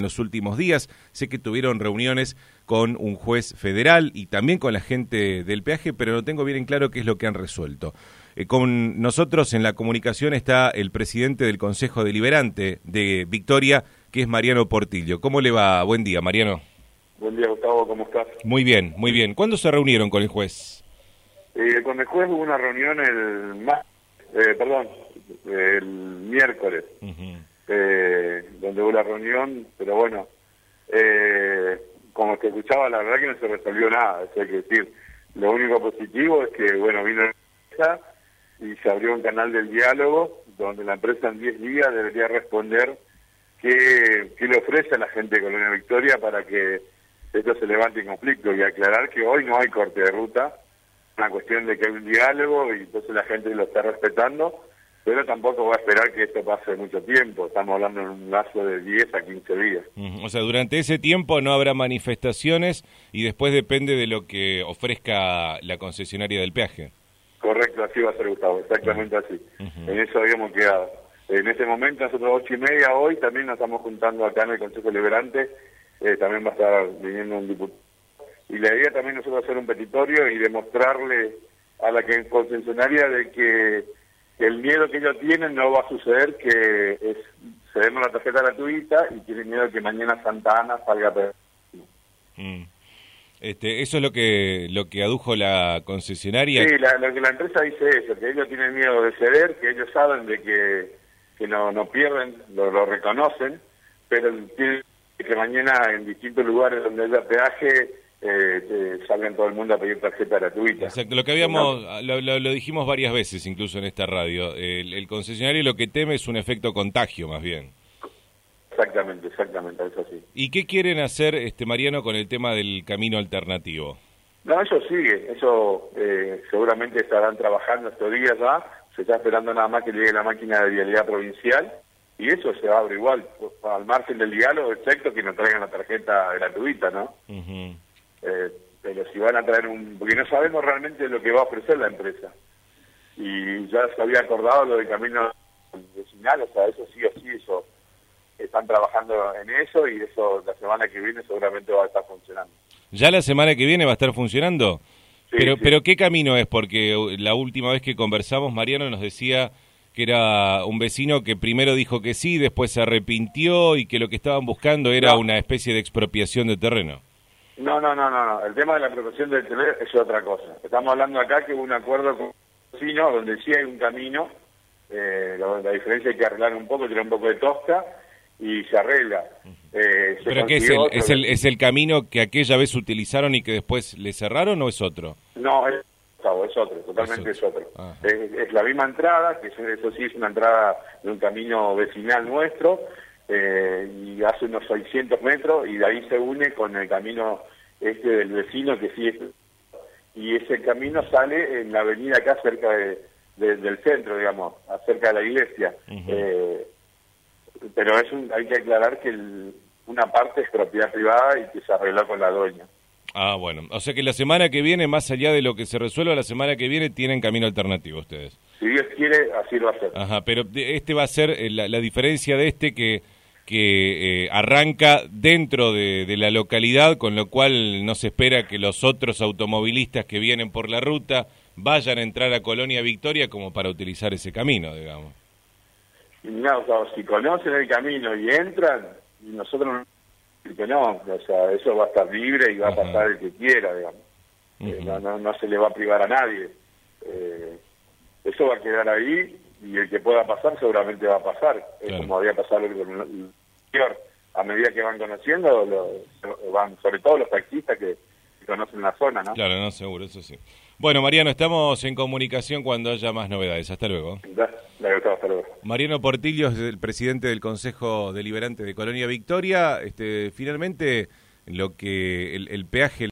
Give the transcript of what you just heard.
en los últimos días. Sé que tuvieron reuniones con un juez federal y también con la gente del peaje, pero no tengo bien en claro qué es lo que han resuelto. Eh, con nosotros en la comunicación está el presidente del Consejo Deliberante de Victoria, que es Mariano Portillo. ¿Cómo le va? Buen día, Mariano. Buen día, Gustavo, ¿cómo estás? Muy bien, muy bien. ¿Cuándo se reunieron con el juez? Eh, con el juez hubo una reunión el eh, perdón, el miércoles eh, donde hubo la reunión, pero bueno, eh, como te escuchaba, la verdad que no se resolvió nada, hay que decir, lo único positivo es que, bueno, vino la empresa y se abrió un canal del diálogo donde la empresa en 10 días debería responder qué, qué le ofrece a la gente de Colonia Victoria para que esto se levante en conflicto y aclarar que hoy no hay corte de ruta, una cuestión de que hay un diálogo y entonces la gente lo está respetando pero tampoco va a esperar que esto pase mucho tiempo, estamos hablando en un lazo de 10 a 15 días. O sea, durante ese tiempo no habrá manifestaciones y después depende de lo que ofrezca la concesionaria del peaje. Correcto, así va a ser Gustavo, exactamente así. En eso habíamos quedado. En ese momento, nosotros ocho y media hoy, también nos estamos juntando acá en el Consejo Liberante, eh, también va a estar viniendo un diputado. Y la idea también nosotros hacer un petitorio y demostrarle a la concesionaria de que el miedo que ellos tienen no va a suceder, que es cedemos la tarjeta gratuita y tienen miedo de que mañana Santa Ana salga a mm. Este, eso es lo que lo que adujo la concesionaria. Sí, la, lo que la empresa dice eso, que ellos tienen miedo de ceder, que ellos saben de que, que no, no pierden, lo, lo reconocen, pero tienen que mañana en distintos lugares donde haya peaje eh, salgan todo el mundo a pedir tarjeta gratuita. Exacto, lo que habíamos, lo, dijimos varias veces incluso en esta radio, el, concesionario lo que teme es un efecto contagio más bien. Exactamente, exactamente, eso sí. ¿Y qué quieren hacer, este Mariano, con el tema del camino alternativo? No, eso sigue, eso eh, seguramente estarán trabajando estos días ya, se está esperando nada más que llegue la máquina de vialidad provincial y eso se abre igual, al margen del diálogo, excepto que nos traigan la tarjeta gratuita, ¿no? Eh, pero si van a traer un... porque no sabemos realmente lo que va a ofrecer la empresa. Y ya se había acordado lo de camino vecinal, o sea, eso sí o sí, eso están trabajando en eso y eso la semana que viene seguramente va a estar funcionando. ¿Ya la semana que viene va a estar funcionando? pero, pero ¿qué camino es? Porque la última vez que conversamos, Mariano nos decía que era un vecino que primero dijo que sí, después se arrepintió y que lo que estaban buscando era una especie de expropiación de terreno. No, no, no, no, El tema de la protección del teléfono es otra cosa. Estamos hablando acá que hubo un acuerdo con vecinos donde sí hay un camino, eh, la, diferencia hay que arreglar un poco, tiene un poco de tosca y se arregla. Eh, ¿Pero qué es el, es, el, es el camino que aquella vez utilizaron y que después le cerraron o es otro? No, es, es otro, totalmente es otro. Ah. Es, la misma entrada, que eso sí es una entrada de un camino vecinal nuestro, eh, y hace unos 600 metros y de ahí se une con el camino este del vecino que sí es y ese camino sale en la avenida acá cerca de, del centro digamos cerca de la iglesia eh, pero es un, hay que aclarar que una parte es propiedad privada y que se arregló con la dueña Ah, bueno. O sea que la semana que viene, más allá de lo que se resuelva, la semana que viene tienen camino alternativo ustedes. Si Dios quiere, así lo va a hacer. Ajá, pero este va a ser eh, la diferencia de este que que eh, arranca dentro de, la localidad, con lo cual no se espera que los otros automovilistas que vienen por la ruta vayan a entrar a Colonia Victoria como para utilizar ese camino, digamos. No, si conocen el camino y entran, nosotros no, no, o sea, eso va a estar libre y va a pasar el que quiera, digamos. Eh, no, no, se le va a privar a nadie. Eh, eso va a quedar ahí y el que pueda pasar seguramente va a pasar, es como había pasado a medida que van conociendo, van sobre todo los taxistas que, conocen la zona, ¿no? Claro, no, seguro, eso sí. Bueno, Mariano, estamos en comunicación cuando haya más novedades. Hasta luego. hasta luego. Mariano Portillo es el presidente del Consejo Deliberante de Colonia Victoria. Este, finalmente, lo que el peaje